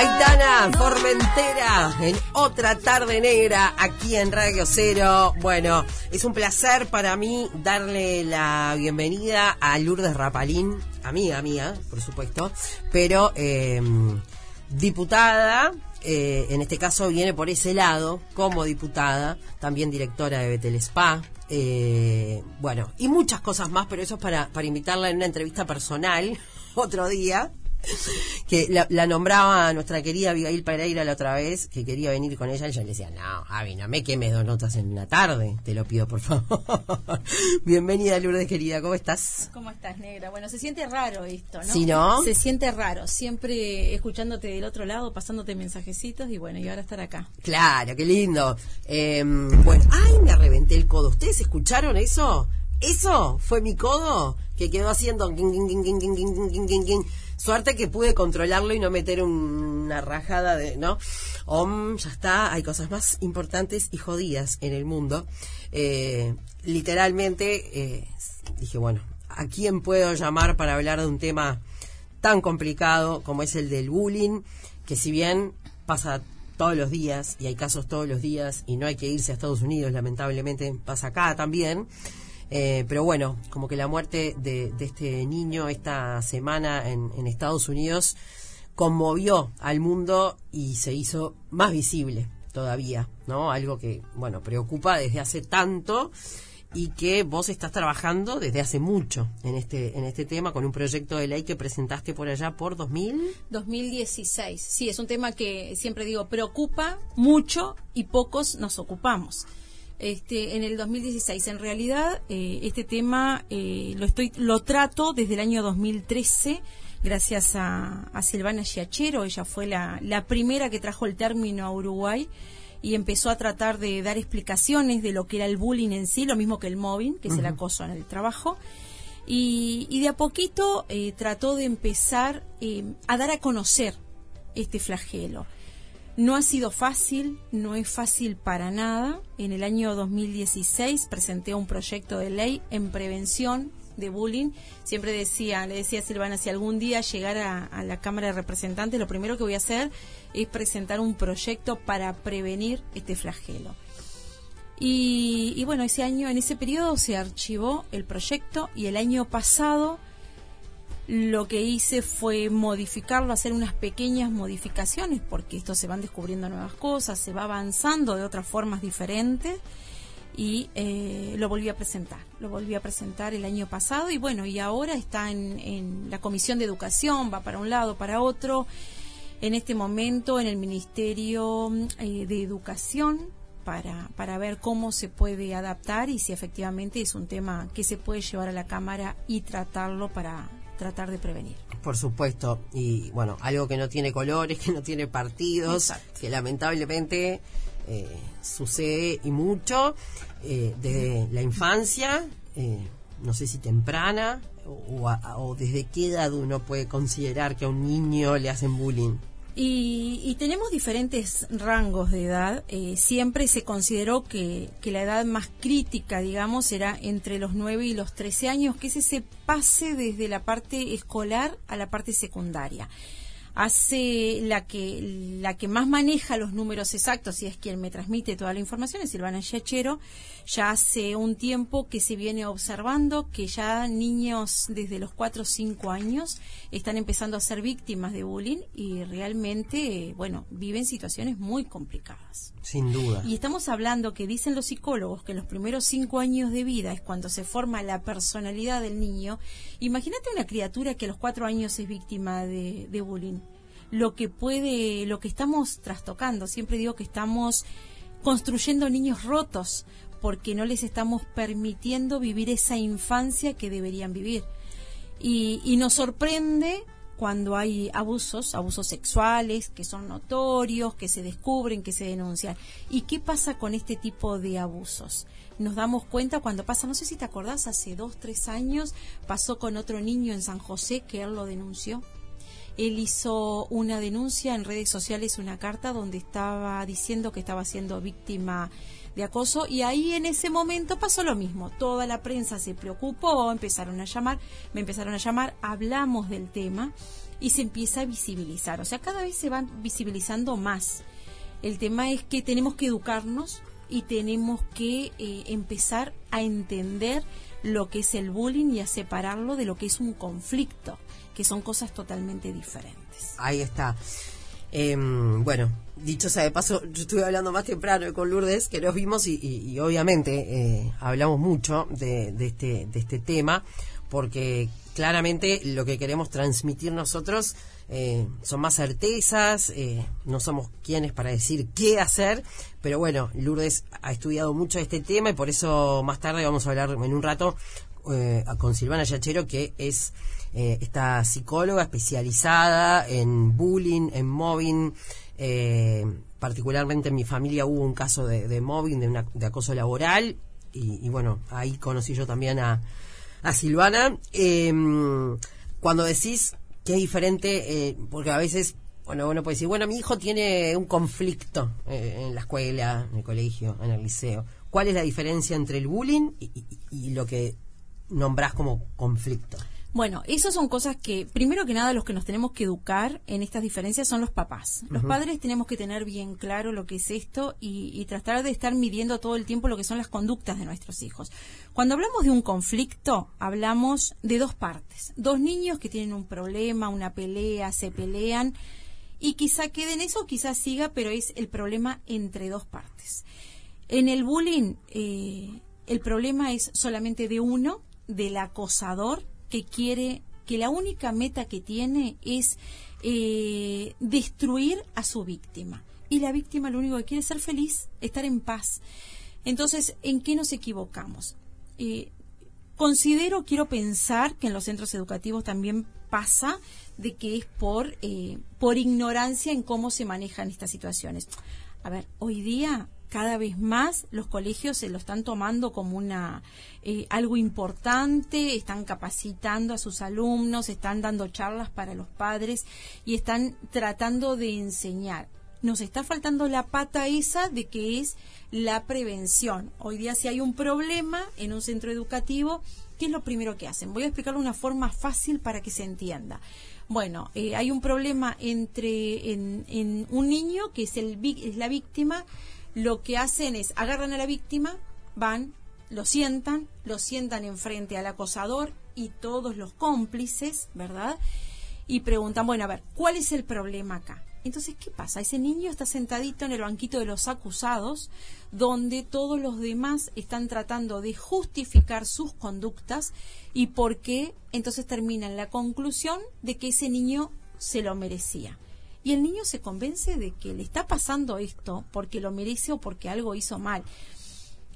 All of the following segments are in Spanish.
Aitana Formentera en otra tarde negra aquí en Radio Cero. Bueno, es un placer para mí darle la bienvenida a Lourdes Rapalín, amiga mía, por supuesto, pero eh, diputada. eh, en este caso viene por ese lado, como diputada, también directora de Betel Spa, eh, bueno, y muchas cosas más, pero eso es para, para invitarla en una entrevista personal otro día que la, la nombraba nuestra querida Abigail Pereira la otra vez, que quería venir con ella, y yo le decía, no, Avi, no me quemes dos notas en una tarde, te lo pido por favor. Bienvenida Lourdes querida, ¿cómo estás? ¿Cómo estás, negra? Bueno, se siente raro esto, ¿no? Sí, ¿no? Se siente raro, siempre escuchándote del otro lado, pasándote mensajecitos y bueno, y ahora estar acá. Claro, qué lindo. Eh, bueno, ay, me reventé el codo. ¿Ustedes escucharon eso? ¿Eso fue mi codo? Que quedó haciendo... Suerte que pude controlarlo y no meter una rajada de, ¿no? Om, ya está, hay cosas más importantes y jodidas en el mundo. Eh, literalmente eh, dije, bueno, ¿a quién puedo llamar para hablar de un tema tan complicado como es el del bullying? Que si bien pasa todos los días y hay casos todos los días y no hay que irse a Estados Unidos, lamentablemente pasa acá también. Eh, pero bueno, como que la muerte de, de este niño esta semana en, en Estados Unidos conmovió al mundo y se hizo más visible todavía, ¿no? Algo que, bueno, preocupa desde hace tanto y que vos estás trabajando desde hace mucho en este en este tema con un proyecto de ley que presentaste por allá por 2000 2016, sí, es un tema que siempre digo, preocupa mucho y pocos nos ocupamos. Este, en el 2016, en realidad, eh, este tema eh, lo estoy, lo trato desde el año 2013, gracias a, a Silvana Giachero. Ella fue la, la primera que trajo el término a Uruguay y empezó a tratar de dar explicaciones de lo que era el bullying en sí, lo mismo que el mobbing, que es el acoso en el trabajo. Y, y de a poquito eh, trató de empezar a dar a conocer este flagelo. No ha sido fácil, no es fácil para nada. En el año 2016 presenté un proyecto de ley en prevención de bullying. Siempre decía, le decía a Silvana, si algún día llegara a la Cámara de Representantes, lo primero que voy a hacer es presentar un proyecto para prevenir este flagelo. Y, y bueno, ese año, en ese periodo se archivó el proyecto y el año pasado lo que hice fue modificarlo, hacer unas pequeñas modificaciones, porque esto se van descubriendo nuevas cosas, se va avanzando de otras formas diferentes y eh, lo volví a presentar. Lo volví a presentar el año pasado y bueno, y ahora está en, la Comisión de Educación, va para un lado, para otro. En este momento en el Ministerio eh, de Educación para, para ver cómo se puede adaptar y si efectivamente es un tema que se puede llevar a la Cámara y tratarlo para tratar de prevenir. Por supuesto, y bueno, algo que no tiene colores, que no tiene partidos, Exacto. que lamentablemente eh, sucede y mucho eh, desde la infancia, eh, no sé si temprana, o, a- o desde qué edad uno puede considerar que a un niño le hacen bullying. Y, y tenemos diferentes rangos de edad. Eh, siempre se consideró que, que la edad más crítica, digamos, era entre los 9 y los 13 años, que es ese pase desde la parte escolar a la parte secundaria. Hace la que, la que más maneja los números exactos y es quien me transmite toda la información, es Silvana Giachero. Ya hace un tiempo que se viene observando que ya niños desde los 4 o 5 años están empezando a ser víctimas de bullying y realmente, bueno, viven situaciones muy complicadas. Sin duda. Y estamos hablando que dicen los psicólogos que en los primeros cinco años de vida es cuando se forma la personalidad del niño. Imagínate una criatura que a los cuatro años es víctima de, de bullying. Lo que puede, lo que estamos trastocando. Siempre digo que estamos construyendo niños rotos porque no les estamos permitiendo vivir esa infancia que deberían vivir. Y, y nos sorprende cuando hay abusos, abusos sexuales que son notorios, que se descubren, que se denuncian. ¿Y qué pasa con este tipo de abusos? Nos damos cuenta cuando pasa, no sé si te acordás, hace dos, tres años pasó con otro niño en San José que él lo denunció. Él hizo una denuncia en redes sociales, una carta donde estaba diciendo que estaba siendo víctima de acoso y ahí en ese momento pasó lo mismo. Toda la prensa se preocupó, empezaron a llamar, me empezaron a llamar, hablamos del tema y se empieza a visibilizar. O sea, cada vez se van visibilizando más. El tema es que tenemos que educarnos y tenemos que eh, empezar a entender lo que es el bullying y a separarlo de lo que es un conflicto, que son cosas totalmente diferentes. Ahí está. Em, bueno, dicho sea de paso, yo estuve hablando más temprano con Lourdes, que nos vimos y, obviamente eh, hablamos mucho de, este, de este tema, porque claramente lo que queremos transmitir nosotros eh, son más certezas, eh, no somos quienes para decir qué hacer, pero bueno, Lourdes ha estudiado mucho este tema y por eso más tarde vamos a hablar en un rato con Silvana Yachero, que es eh, esta psicóloga especializada en bullying, en mobbing. Eh, particularmente en mi familia hubo un caso de, mobbing, de, de, acoso laboral. Y, bueno, ahí conocí yo también a, a Silvana. Em, cuando decís que es diferente, eh, porque a veces bueno, uno puede decir, bueno, mi hijo tiene un conflicto en la escuela, en el colegio, en el liceo. ¿Cuál es la diferencia entre el bullying y, y lo que nombrás como conflicto? Bueno, esas son cosas que, primero que nada, los que nos tenemos que educar en estas diferencias son los papás. Los padres tenemos que tener bien claro lo que es esto y, tratar de estar midiendo todo el tiempo lo que son las conductas de nuestros hijos. Cuando hablamos de un conflicto, hablamos de dos partes. Dos niños que tienen un problema, una pelea, se pelean y quizá quede en eso, quizá siga, pero es el problema entre dos partes. En el bullying, eh, el problema es solamente de uno, del acosador, que quiere, que la única meta que tiene es eh, destruir a su víctima. Y la víctima lo único que quiere es ser feliz, estar en paz. Entonces, ¿en qué nos equivocamos? Eh, considero, quiero pensar que en los centros educativos también pasa de que es por, eh, por ignorancia en cómo se manejan estas situaciones. A ver, hoy día cada vez más los colegios se lo están tomando como una eh, algo importante, están capacitando a sus alumnos, están dando charlas para los padres y están tratando de enseñar. Nos está faltando la pata esa de que es la prevención. Hoy día si hay un problema en un centro educativo, ¿qué es lo primero que hacen? Voy a explicarlo de una forma fácil para que se entienda. Bueno, eh, hay un problema entre en, un niño que es, el, es la víctima lo que hacen es agarran a la víctima, van, lo sientan, lo sientan enfrente al acosador y todos los cómplices, ¿verdad? Y preguntan, bueno, a ver, ¿cuál es el problema acá? Entonces, ¿qué pasa? Ese niño está sentadito en el banquito de los acusados, donde todos los demás están tratando de justificar sus conductas y por qué entonces termina en la conclusión de que ese niño se lo merecía y el niño se convence de que le está pasando esto porque lo merece o porque algo hizo mal.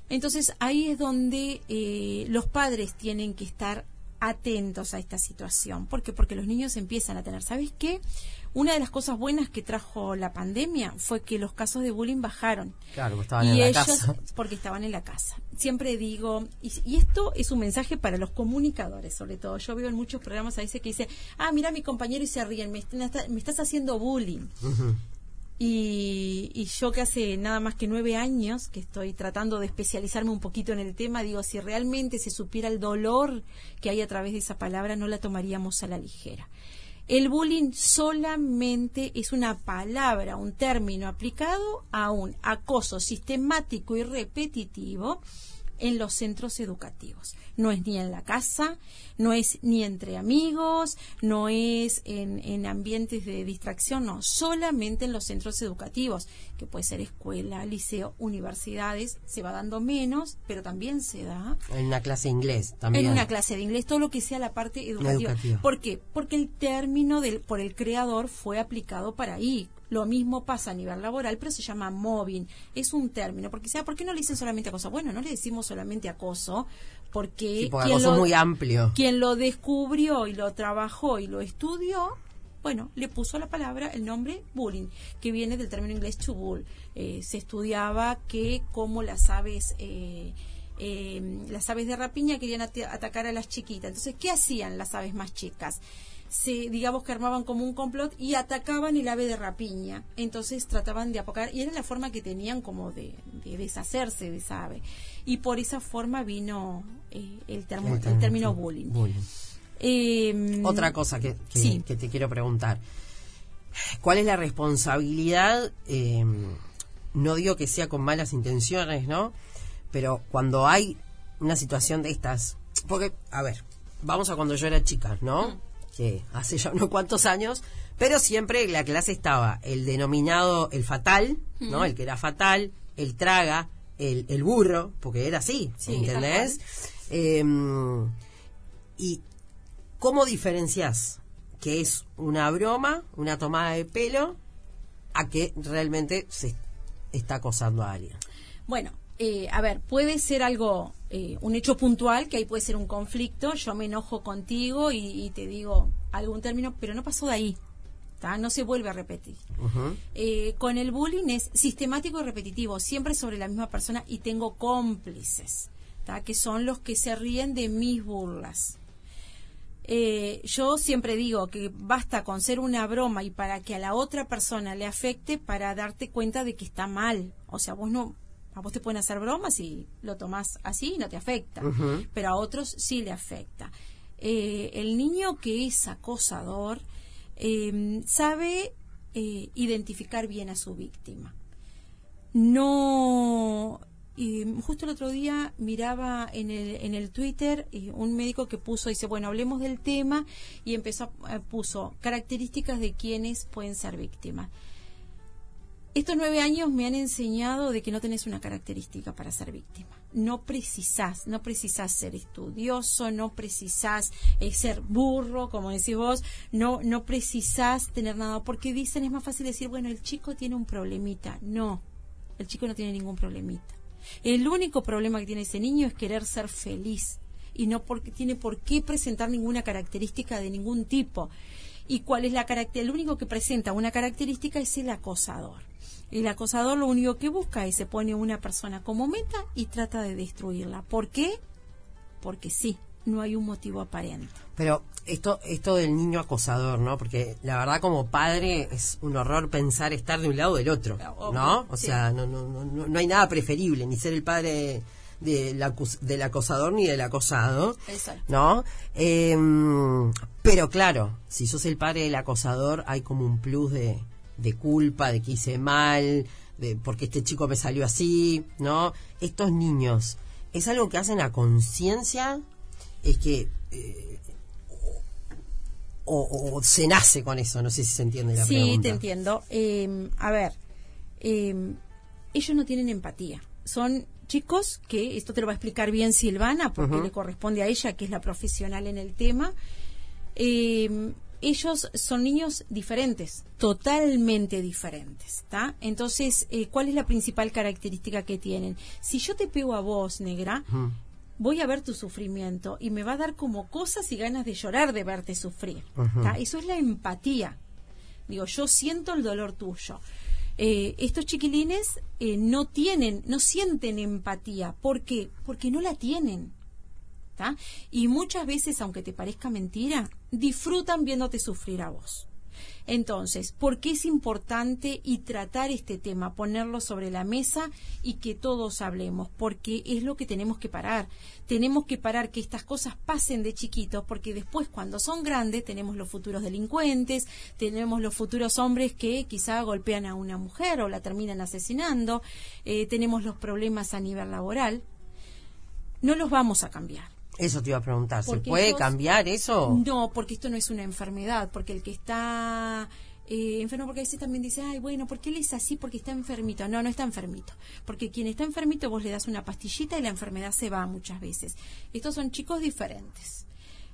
Entonces ahí es donde eh, los padres tienen que estar atentos a esta situación. ¿Por qué? Porque los niños empiezan a tener, ¿sabes qué? Una de las cosas buenas que trajo la pandemia fue que los casos de bullying bajaron. Claro, porque estaban en la casa. Porque estaban en la casa. Siempre digo, y, esto es un mensaje para los comunicadores, sobre todo. Yo veo en muchos programas a veces que dice, ah, mira mi compañero y se ríen, me, estás haciendo bullying. Y, y, yo que hace nada más que nueve años que estoy tratando de especializarme un poquito en el tema, digo, si realmente se supiera el dolor que hay a través de esa palabra, no la tomaríamos a la ligera. El bullying solamente es una palabra, un término aplicado a un acoso sistemático y repetitivo en los centros educativos. No es ni en la casa, no es ni entre amigos, no es en, ambientes de distracción, no, solamente en los centros educativos, que puede ser escuela, liceo, universidades, se va dando menos, pero también se da. En una clase de inglés también. En una clase de inglés, todo lo que sea la parte educativa. ¿Por qué? Porque el término del, por el creador fue aplicado para ahí. Lo mismo pasa a nivel laboral, pero se llama mobbing. Es un término. Porque, sea, ¿por qué no le dicen solamente acoso? Bueno, no le decimos solamente acoso, porque, quien, lo, muy amplio. quien lo descubrió y lo trabajó y lo estudió, bueno, le puso la palabra, el nombre bullying, que viene del término inglés to bull. Eh, se estudiaba que como las aves... Eh, eh, las aves de rapiña querían atacar a las chiquitas. Entonces, ¿qué hacían las aves más chicas? Se, digamos que armaban como un complot y atacaban el ave de rapiña. Entonces trataban de apocar y era la forma que tenían como de, deshacerse de esa ave. Y por esa forma vino eh, el, el, término bullying. Em, Otra cosa que, que- Sí. que te quiero preguntar. ¿Cuál es la responsabilidad? eh, no digo que sea con malas intenciones, ¿no? Pero cuando hay una situación de estas, porque, a ver, vamos a cuando yo era chica, ¿no? Que hace ya unos cuantos años, pero siempre en la clase estaba el denominado el fatal, ¿no? El que era fatal, el traga, el, el burro, porque era así, Sí, ¿entendés? Em, y ¿Cómo diferencias que es una broma, una tomada de pelo, a que realmente se está acosando a alguien? Bueno, eh, a ver, puede ser algo, eh, un hecho puntual, que ahí puede ser un conflicto, yo me enojo contigo y, y te digo algún término, pero no pasó de ahí, ¿tá? no se vuelve a repetir. Eh, con el bullying es sistemático y repetitivo, siempre sobre la misma persona y tengo cómplices, ¿tá? que son los que se ríen de mis burlas. Eh, yo siempre digo que basta con ser una broma y para que a la otra persona le afecte para darte cuenta de que está mal. O sea, vos no, a vos te pueden hacer bromas y lo tomás así y no te afecta, pero a otros sí le afecta. Eh, el niño que es acosador eh, sabe eh, identificar bien a su víctima. No. y justo el otro día miraba en el, en el Twitter eh, un médico que puso, dice, bueno, hablemos del tema y empezó, a- puso características de quienes pueden ser víctimas. Estos nueve años me han enseñado de que no tenés una característica para ser víctima. No precisás, no precisás ser estudioso, no precisás eh, ser burro, como decís vos, no, no precisás tener nada, porque dicen es más fácil decir, bueno, el chico tiene un problemita. No, el chico no tiene ningún problemita. El único problema que tiene ese niño es querer ser feliz y no porque tiene por qué presentar ninguna característica de ningún tipo. ¿Y cuál es la característica? El único que presenta una característica es el acosador. El acosador lo único que busca es se pone una persona como meta y trata de destruirla. ¿Por qué? Porque sí, no hay un motivo aparente. Pero esto, esto del niño acosador, ¿no? Porque la verdad como padre es un horror pensar estar de un lado o del otro, ¿no? O sea, no, no, no, no- no hay nada preferible, ni ser el padre del, acus- del acosador ni del acosado. Exacto. ¿no? Eh, pero claro, si sos el padre del acosador, hay como un plus de, de culpa, de que hice mal, de porque este chico me salió así, ¿no? Estos niños, ¿es algo que hacen a conciencia? Es que... eh, o, o se nace con eso, no sé si se entiende la sí, pregunta. te entiendo. Eh, a ver, eh, ellos no tienen empatía. Son chicos que, esto te lo va a explicar bien Silvana, porque le corresponde a ella, que es la profesional en el tema. Eh, ellos son niños diferentes, totalmente diferentes, ¿está? Entonces, eh, ¿cuál es la principal característica que tienen? Si yo te pego a vos, negra, voy a ver tu sufrimiento y me va a dar como cosas y ganas de llorar de verte sufrir. Eso es la empatía. Digo, yo siento el dolor tuyo. Eh, estos chiquilines eh, no tienen, no sienten empatía. ¿Por qué? Porque no la tienen. ¿tá? Y muchas veces, aunque te parezca mentira, disfrutan viéndote sufrir a vos. Entonces, ¿por qué es importante y tratar este tema, ponerlo sobre la mesa y que todos hablemos? Porque es lo que tenemos que parar. Tenemos que parar que estas cosas pasen de chiquitos, porque después cuando son grandes tenemos los futuros delincuentes, tenemos los futuros hombres que quizá golpean a una mujer o la terminan asesinando, eh, tenemos los problemas a nivel laboral. No los vamos a cambiar. Eso te iba a preguntar, ¿se Porque puede cambiar eso? No, porque esto no es una enfermedad, porque el que está eh, enfermo, porque a veces también dice, ay, bueno, ¿por qué él es así? Porque está enfermito. No, no está enfermito. Porque quien está enfermito vos le das una pastillita y la enfermedad se va muchas veces. Estos son chicos diferentes.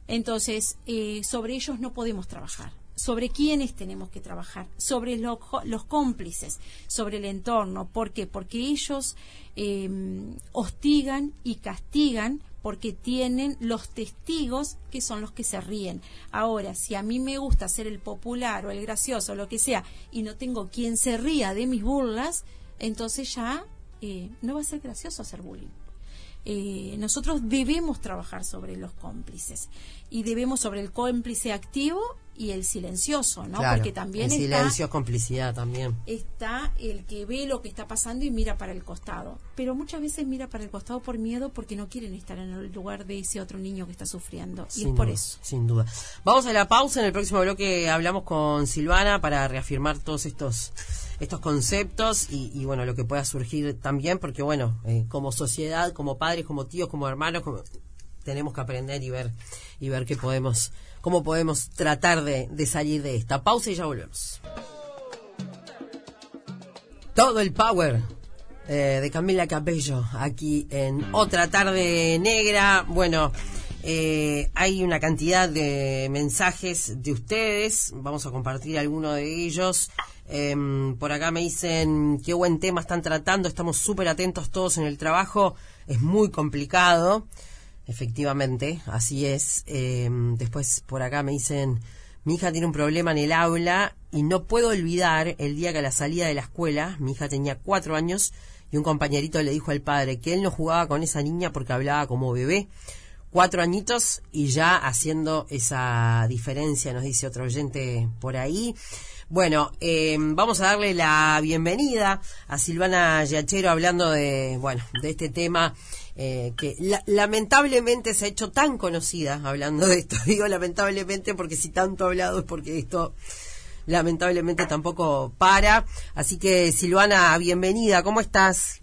Entonces, eh, sobre ellos no podemos trabajar. ¿Sobre quiénes tenemos que trabajar? Sobre lo- los cómplices, sobre el entorno. ¿Por qué? Porque ellos eh, hostigan y castigan porque tienen los testigos que son los que se ríen. Ahora, si a mí me gusta ser el popular o el gracioso lo que sea y no tengo quien se ría de mis burlas, entonces ya eh, no va a ser gracioso hacer bullying. Eh, nosotros debemos trabajar sobre los cómplices y debemos sobre el cómplice activo y el silencioso, ¿no? Porque también el silencio es complicidad también. Está el que ve lo que está pasando y mira para el costado, pero muchas veces mira para el costado por miedo porque no quieren estar en el lugar de ese otro niño que está sufriendo y es por eso. Sin duda. Vamos a la pausa en el próximo bloque hablamos con Silvana para reafirmar todos estos estos conceptos y, bueno, lo que pueda surgir también, porque bueno, eh, como sociedad, como padres, como tíos, como hermanos, como, tenemos que aprender y ver y ver qué podemos, cómo podemos tratar de, salir de esta pausa y ya volvemos. Todo el power eh, de Camila Cabello aquí en otra tarde negra. Bueno, eh, hay una cantidad de mensajes de ustedes. Vamos a compartir alguno de ellos. Em, por acá me dicen qué buen tema están tratando, estamos súper atentos todos en el trabajo, es muy complicado, efectivamente, así es. Em, después por acá me dicen, mi hija tiene un problema en el aula y no puedo olvidar el día que a la salida de la escuela, mi hija tenía cuatro años y un compañerito le dijo al padre que él no jugaba con esa niña porque hablaba como bebé. Cuatro añitos y ya haciendo esa diferencia, nos dice otro oyente por ahí. Bueno, eh, vamos a darle la bienvenida a Silvana Yachero hablando de, bueno, de este tema eh, que lamentablemente se ha hecho tan conocida hablando de esto. Digo lamentablemente porque si tanto ha hablado es porque esto lamentablemente tampoco para. Así que Silvana, bienvenida, ¿cómo estás?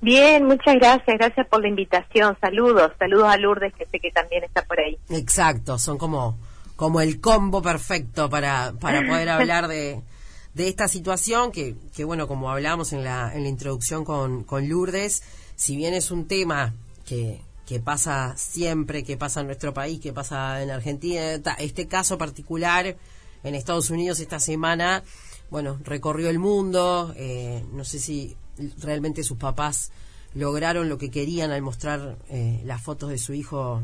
Bien, muchas gracias, gracias por la invitación. Saludos, saludos a Lourdes que sé que también está por ahí. Exacto, son como como el combo perfecto para, para poder hablar de, de esta situación que, que, bueno, como hablábamos en la, en la introducción con, con Lourdes, si bien es un tema que, que pasa siempre, que pasa en nuestro país, que pasa en Argentina, este caso particular en Estados Unidos esta semana, bueno, recorrió el mundo, eh, no sé si realmente sus papás lograron lo que querían al mostrar eh, las fotos de su hijo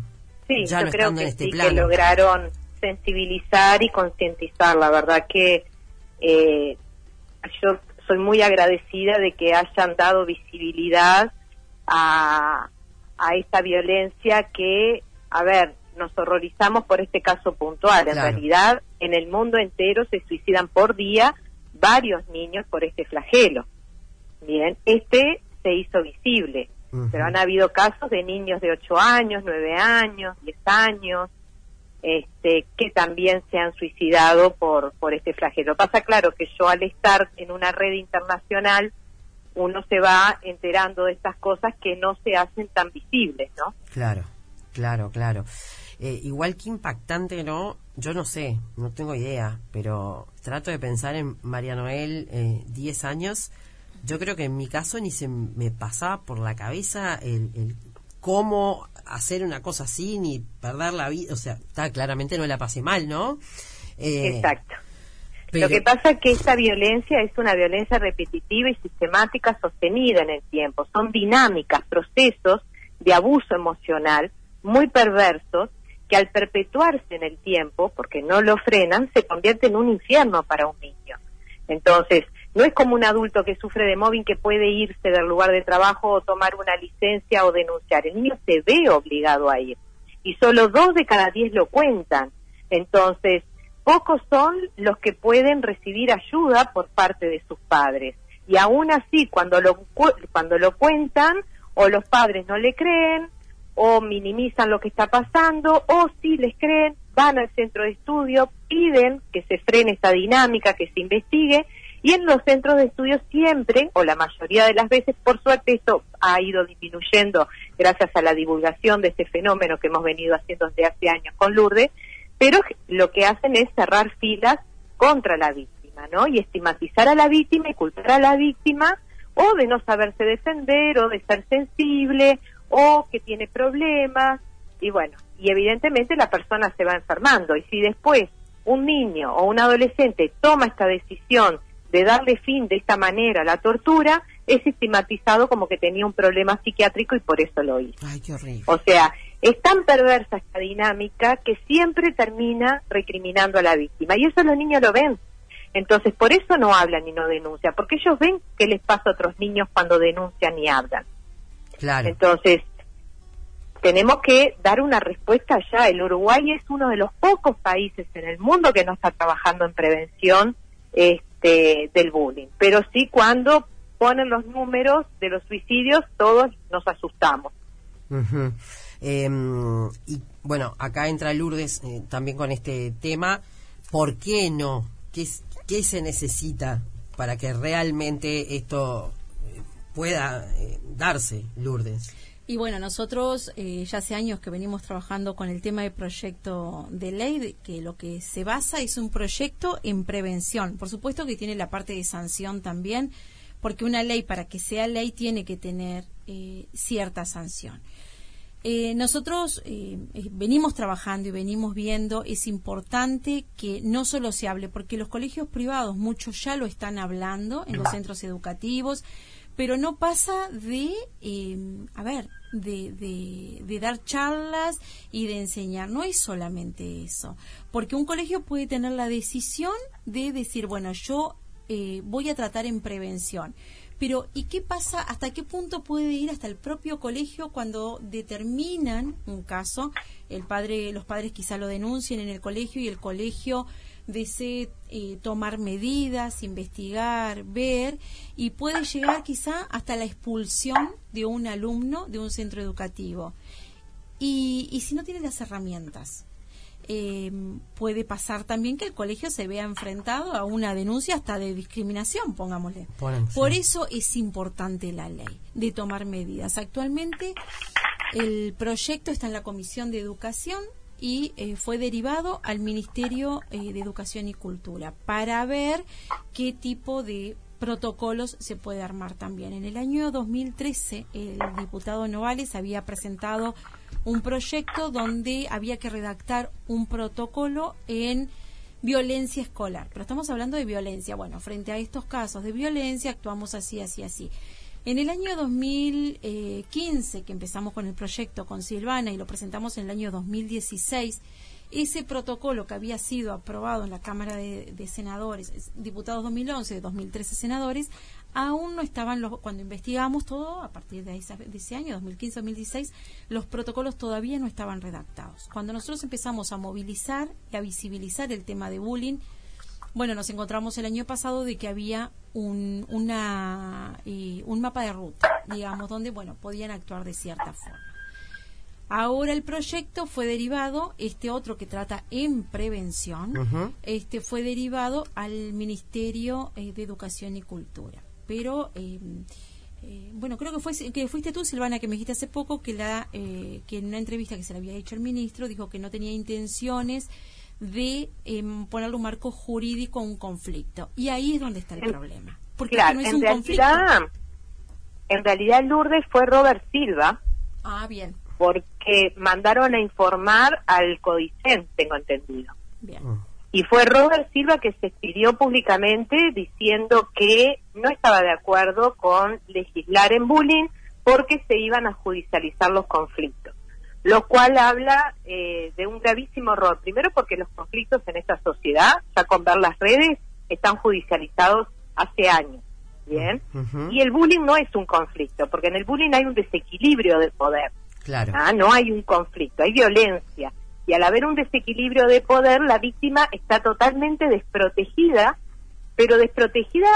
sí, ya no estando en este sí, Que lograron sensibilizar y concientizar. La verdad que eh, yo soy muy agradecida de que hayan dado visibilidad a, a esta violencia que, a ver, nos horrorizamos por este caso puntual. En realidad, en el mundo entero se suicidan por día varios niños por este flagelo. Bien, este se hizo visible, pero han habido casos de niños de 8 años, 9 años, 10 años, este, que también se han suicidado por, por este flagelo. Pasa claro que yo al estar en una red internacional, uno se va enterando de estas cosas que no se hacen tan visibles, ¿no? Claro, claro, claro. Eh, igual que impactante, ¿no? Yo no sé, no tengo idea, pero trato de pensar en María Noel, eh, 10 años. Yo creo que en mi caso ni se me pasaba por la cabeza el, el cómo hacer una cosa así ni perder la vida. O sea, está claramente no la pasé mal, ¿no? Eh, Exacto. Lo que pasa es que esta violencia es una violencia repetitiva y sistemática sostenida en el tiempo. Son dinámicas, procesos de abuso emocional muy perversos que al perpetuarse en el tiempo, porque no lo frenan, se convierte en un infierno para un niño. Entonces, no es como un adulto que sufre de mobbing que puede irse del lugar de trabajo o tomar una licencia o denunciar. El niño se ve obligado a ir. Y solo dos de cada diez lo cuentan. Entonces, pocos son los que pueden recibir ayuda por parte de sus padres. Y aún así, cuando lo, cuando lo cuentan, o los padres no le creen, o minimizan lo que está pasando, o si les creen, van al centro de estudio, piden que se frene esta dinámica, que se investigue, y en los centros de estudio siempre, o la mayoría de las veces, por suerte esto ha ido disminuyendo gracias a la divulgación de este fenómeno que hemos venido haciendo desde hace años con Lourdes, pero lo que hacen es cerrar filas contra la víctima, ¿no? Y estigmatizar a la víctima y culpar a la víctima o de no saberse defender o de ser sensible o que tiene problemas y bueno, y evidentemente la persona se va enfermando y si después un niño o un adolescente toma esta decisión de darle fin de esta manera a la tortura, es estigmatizado como que tenía un problema psiquiátrico y por eso lo hizo. Ay, qué horrible. O sea, es tan perversa esta dinámica que siempre termina recriminando a la víctima. Y eso los niños lo ven. Entonces, por eso no hablan y no denuncian, porque ellos ven qué les pasa a otros niños cuando denuncian y hablan. Claro. Entonces, tenemos que dar una respuesta ya. El Uruguay es uno de los pocos países en el mundo que no está trabajando en prevención este, del bullying. Pero sí cuando ponen los números de los suicidios, todos nos asustamos. Em, y bueno, acá entra Lourdes eh, también con este tema. ¿Por qué no? ¿Qué, ¿Qué se necesita para que realmente esto eh, pueda eh, darse, Lourdes? Y bueno, nosotros ya hace años que venimos trabajando con el tema de proyecto de ley, que lo que se basa es un proyecto en prevención. Por supuesto que tiene la parte de sanción también, porque una ley para que sea ley tiene que tener eh, cierta sanción. Eh, nosotros eh, venimos trabajando y venimos viendo, es importante que no solo se hable, porque los colegios privados, muchos ya lo están hablando en los centros educativos, pero no pasa de, a ver, de, de, dar charlas y de enseñar. No es solamente eso, porque un colegio puede tener la decisión de decir, bueno, yo eh, voy a tratar en prevención. Pero, ¿y qué pasa? ¿Hasta qué punto puede ir hasta el propio colegio cuando determinan un caso? El padre, los padres quizá lo denuncien en el colegio y el colegio desee eh, tomar medidas, investigar, ver y puede llegar quizá hasta la expulsión de un alumno de un centro educativo. Y, y si no tiene las herramientas, eh, puede pasar también que el colegio se vea enfrentado a una denuncia hasta de discriminación, pongámosle. Por eso es importante la ley de tomar medidas. Actualmente el proyecto está en la Comisión de Educación y eh, fue derivado al Ministerio eh, de Educación y Cultura para ver qué tipo de protocolos se puede armar también. En el año 2013 el diputado Novales había presentado un proyecto donde había que redactar un protocolo en violencia escolar. Pero estamos hablando de violencia. Bueno, frente a estos casos de violencia actuamos así, así, así. En el año 2015, que empezamos con el proyecto con Silvana y lo presentamos en el año 2016, ese protocolo que había sido aprobado en la Cámara de, Senadores, diputados 2011, 2013 senadores, aún no estaban los, cuando investigamos todo, a partir de, ese año, 2015-2016, los protocolos todavía no estaban redactados. Cuando nosotros empezamos a movilizar y a visibilizar el tema de bullying, bueno, nos encontramos el año pasado de que había un, una, eh, un mapa de ruta, digamos, donde, bueno, podían actuar de cierta forma. Ahora el proyecto fue derivado, este otro que trata en prevención, este fue derivado al Ministerio eh, de Educación y Cultura pero eh, eh, bueno, creo que fue que fuiste tú, Silvana, que me dijiste hace poco que la eh, que en una entrevista que se le había hecho el ministro dijo que no tenía intenciones de em, ponerle un marco jurídico a un conflicto. Y ahí es donde está el problema. Porque claro, no es en realidad, En realidad Lourdes fue Robert Silva. Ah, bien. Porque mandaron a informar al Codicen, tengo entendido. Bien. Y fue Robert Silva que se expidió públicamente diciendo que no estaba de acuerdo con legislar en bullying porque se iban a judicializar los conflictos, lo cual habla eh, de un gravísimo error. Primero porque los conflictos en esta sociedad, ya con ver las redes, están judicializados hace años. Bien. Y el bullying no es un conflicto, porque en el bullying hay un desequilibrio de poder. Claro. ¿ah? No hay un conflicto, hay violencia y al haber un desequilibrio de poder, la víctima está totalmente desprotegida, pero desprotegida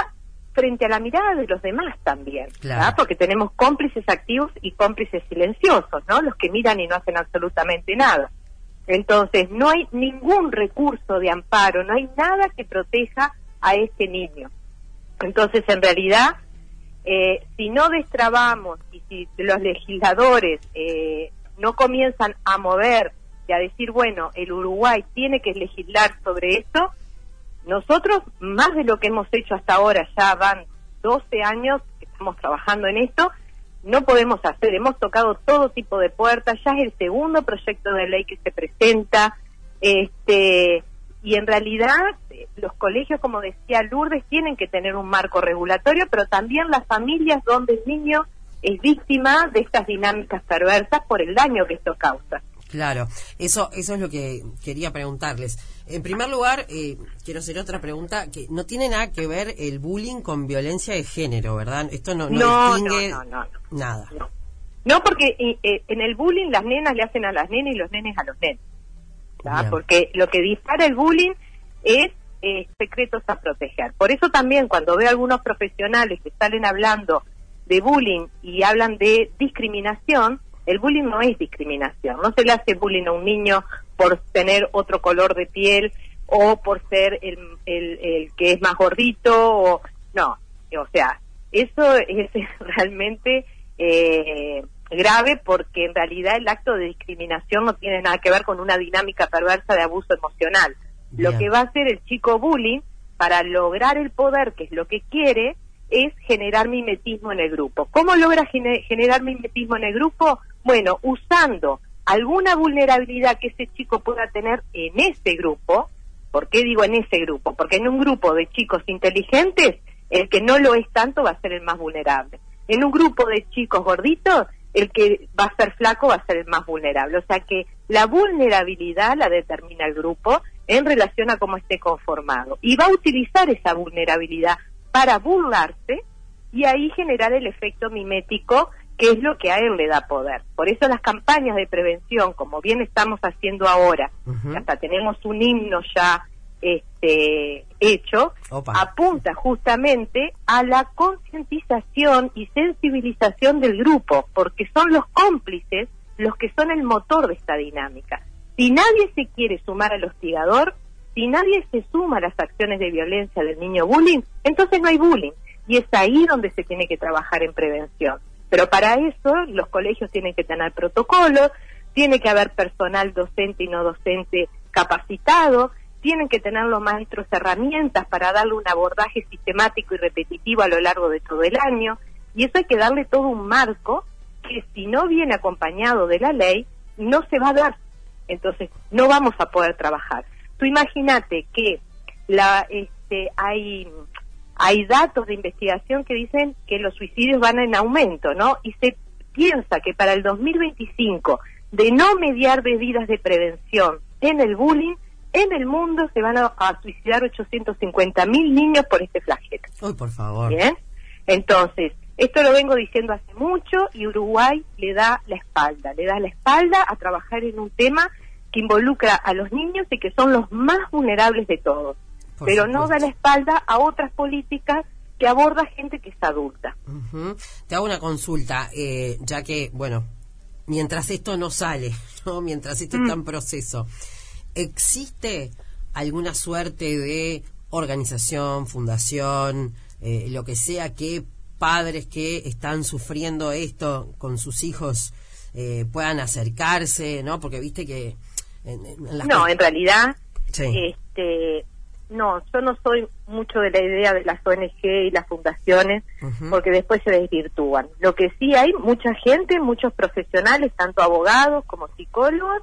frente a la mirada de los demás también, porque tenemos cómplices activos y cómplices silenciosos, ¿no? Los que miran y no hacen absolutamente nada. Entonces, no hay ningún recurso de amparo, no hay nada que proteja a este niño. Entonces, en realidad, eh, si no destrabamos y si los legisladores eh, no comienzan a mover y a decir, bueno, el Uruguay tiene que legislar sobre esto, nosotros, más de lo que hemos hecho hasta ahora, ya van 12 años que estamos trabajando en esto, no podemos hacer, hemos tocado todo tipo de puertas, ya es el segundo proyecto de ley que se presenta, este, y en realidad los colegios, como decía Lourdes, tienen que tener un marco regulatorio, pero también las familias donde el niño es víctima de estas dinámicas perversas por el daño que esto causa. Claro, eso, eso es lo que quería preguntarles. En primer lugar, eh, quiero hacer otra pregunta que no tiene nada que ver el bullying con violencia de género, ¿verdad? Esto no, no, distingue no, no, nada. No porque eh, en el bullying las nenas le hacen a las nenas y los nenes a los nenes. Porque lo que dispara el bullying es eh, secretos a proteger. Por eso también cuando veo algunos profesionales que salen hablando de bullying y hablan de discriminación, el bullying no es discriminación. No se le hace bullying a un niño por tener otro color de piel o por ser el, el, que es más gordito o no. O sea, eso es realmente eh, grave porque en realidad el acto de discriminación no tiene nada que ver con una dinámica perversa de abuso emocional. Lo que va a hacer el chico bullying para lograr el poder, que es lo que quiere, es generar mimetismo en el grupo. ¿Cómo logra generar mimetismo en el grupo? Bueno, usando alguna vulnerabilidad que ese chico pueda tener en ese grupo. ¿Por qué digo en ese grupo? Porque en un grupo de chicos inteligentes, el que no lo es tanto va a ser el más vulnerable. En un grupo de chicos gorditos, el que va a ser flaco va a ser el más vulnerable. O sea que la vulnerabilidad la determina el grupo en relación a cómo esté conformado. Y va a utilizar esa vulnerabilidad para burlarse y ahí generar el efecto mimético que es lo que a él le da poder. Por eso las campañas de prevención, como bien estamos haciendo ahora, hasta tenemos un himno ya este, hecho, apunta justamente a la concientización y sensibilización del grupo, porque son los cómplices los que son el motor de esta dinámica. Si nadie se quiere sumar al hostigador, si nadie se suma a las acciones de violencia del niño bullying, entonces no hay bullying. Y es ahí donde se tiene que trabajar en prevención. Pero para eso los colegios tienen que tener protocolos, tiene que haber personal docente y no docente capacitado, tienen que tener los maestros herramientas para darle un abordaje sistemático y repetitivo a lo largo de todo el año, y eso hay que darle todo un marco que si no viene acompañado de la ley, no se va a dar. Entonces, no vamos a poder trabajar. Tú imagínate que la, este, hay, hay datos de investigación que dicen que los suicidios van en aumento, ¿no? Y se piensa que para el 2025, de no mediar medidas de prevención en el bullying, en el mundo se van a, suicidar 850 mil niños por este flagelo. Uy, por favor. Bien. Entonces, esto lo vengo diciendo hace mucho y Uruguay le da la espalda, le da la espalda a trabajar en un tema que involucra a los niños y que son los más vulnerables de todos, pero no da la espalda a otras políticas que aborda gente que es adulta. Te hago una consulta, eh, ya que, bueno, mientras esto no sale, ¿no? mientras esto está en mm. proceso, ¿existe alguna suerte de organización, fundación, eh, lo que sea que padres que están sufriendo esto con sus hijos eh, puedan acercarse, ¿no? Porque viste que... no, en realidad, este, no, yo no soy mucho de la idea de las ONG y las fundaciones, porque después se desvirtúan. Lo que sí hay, mucha gente, muchos profesionales, tanto abogados como psicólogos,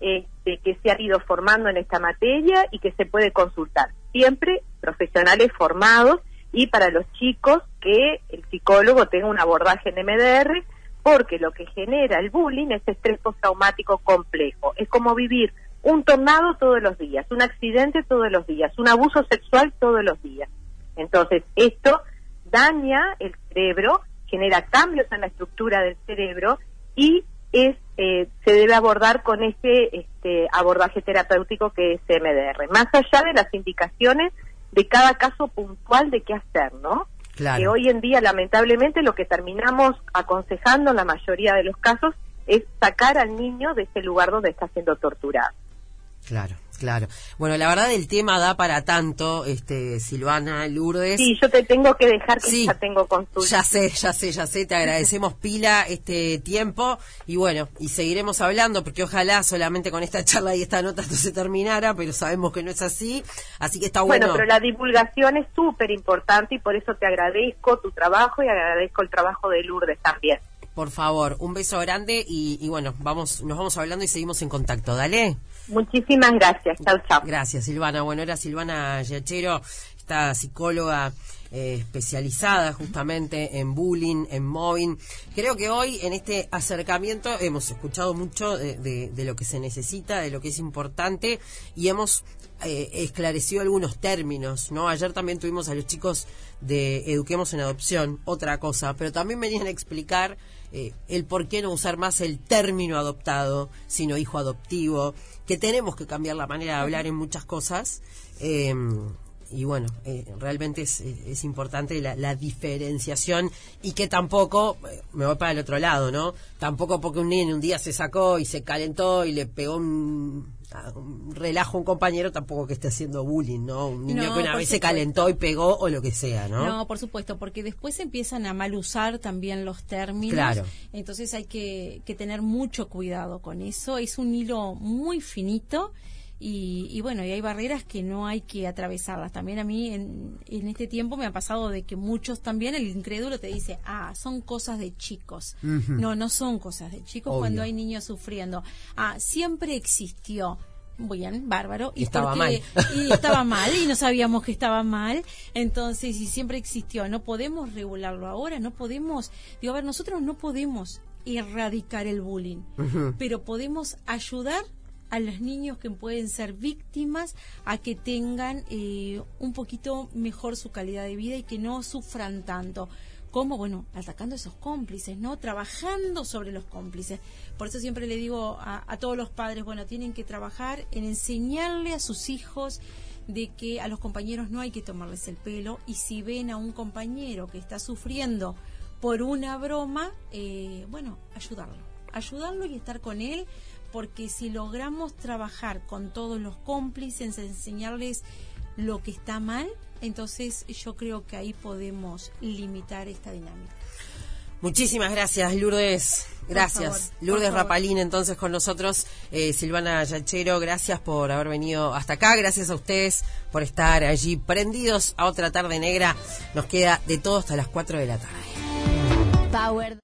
este, que se han ido formando en esta materia y que se puede consultar. Siempre profesionales formados y para los chicos que el psicólogo tenga un abordaje en MDR, porque lo que genera el bullying es estrés postraumático complejo. Es como vivir un tornado todos los días, un accidente todos los días, un abuso sexual todos los días. Entonces, esto daña el cerebro, genera cambios en la estructura del cerebro y es eh, se debe abordar con este, este abordaje terapéutico que es MDR, más allá de las indicaciones de cada caso puntual de qué hacer, ¿no? Claro. Que hoy en día, lamentablemente, lo que terminamos aconsejando en la mayoría de los casos es sacar al niño de ese lugar donde está siendo torturado. Claro. Claro. Bueno, la verdad el tema da para tanto, este Silvana Lourdes. Sí, yo te tengo que dejar que ya tengo consulta. Ya sé, ya sé, ya sé, te agradecemos pila este tiempo y bueno, y seguiremos hablando porque ojalá solamente con esta charla y esta nota esto se terminara, pero sabemos que no es así, así que está bueno. Bueno, pero la divulgación es súper importante y por eso te agradezco tu trabajo y agradezco el trabajo de Lourdes también. Por favor, un beso grande y, y bueno, vamos, nos vamos hablando y seguimos en contacto. Dale. Muchísimas gracias. Chao, chao. Gracias, Silvana. Bueno, era Silvana Yachero. esta psicóloga eh, especializada justamente en bullying, en mobbing. Creo que hoy en este acercamiento hemos escuchado mucho de, lo que se necesita, de lo que es importante y hemos eh, esclarecido algunos términos, ¿no? Ayer también tuvimos a los chicos de Eduquemos en Adopción, otra cosa, pero también venían a explicar eh, el por qué no usar más el término adoptado, sino hijo adoptivo, que tenemos que cambiar la manera de hablar en muchas cosas. Eh, y bueno, eh, realmente es, es importante la, diferenciación y que tampoco, eh, me voy para el otro lado, ¿no? Tampoco porque un niño un día se sacó y se calentó y le pegó un, relajo a un compañero, tampoco que esté haciendo bullying, ¿no? Un niño que una vez se calentó y pegó o lo que sea, ¿no? No, por supuesto, porque después empiezan a mal usar también los términos. Claro. Entonces hay que, que tener mucho cuidado con eso. Es un hilo muy finito y, bueno, y hay barreras que no hay que atravesarlas. También a mí en, en, este tiempo me ha pasado de que muchos también, el incrédulo te dice, ah, son cosas de chicos. No, no son cosas de chicos cuando hay niños sufriendo. Ah, siempre existió. Bien, bárbaro. Y, estaba mal. Y estaba mal y no sabíamos que estaba mal. Entonces, y siempre existió. No podemos regularlo ahora, no podemos. Digo, a ver, nosotros no podemos erradicar el bullying, pero podemos ayudar a los niños que pueden ser víctimas a que tengan eh, un poquito mejor su calidad de vida y que no sufran tanto. como Bueno, atacando a esos cómplices, ¿no? Trabajando sobre los cómplices. Por eso siempre le digo a, a todos los padres, bueno, tienen que trabajar en enseñarle a sus hijos de que a los compañeros no hay que tomarles el pelo y si ven a un compañero que está sufriendo por una broma, eh, bueno, ayudarlo, ayudarlo y estar con él porque si logramos trabajar con todos los cómplices, enseñarles lo que está mal, entonces yo creo que ahí podemos limitar esta dinámica. Muchísimas gracias, Lourdes. Gracias. Lourdes Rapalín, entonces con nosotros. Eh, Silvana Yachero, gracias por haber venido hasta acá. Gracias a ustedes por estar allí prendidos a otra tarde negra. Nos queda de todo hasta las 4 de la tarde. Power.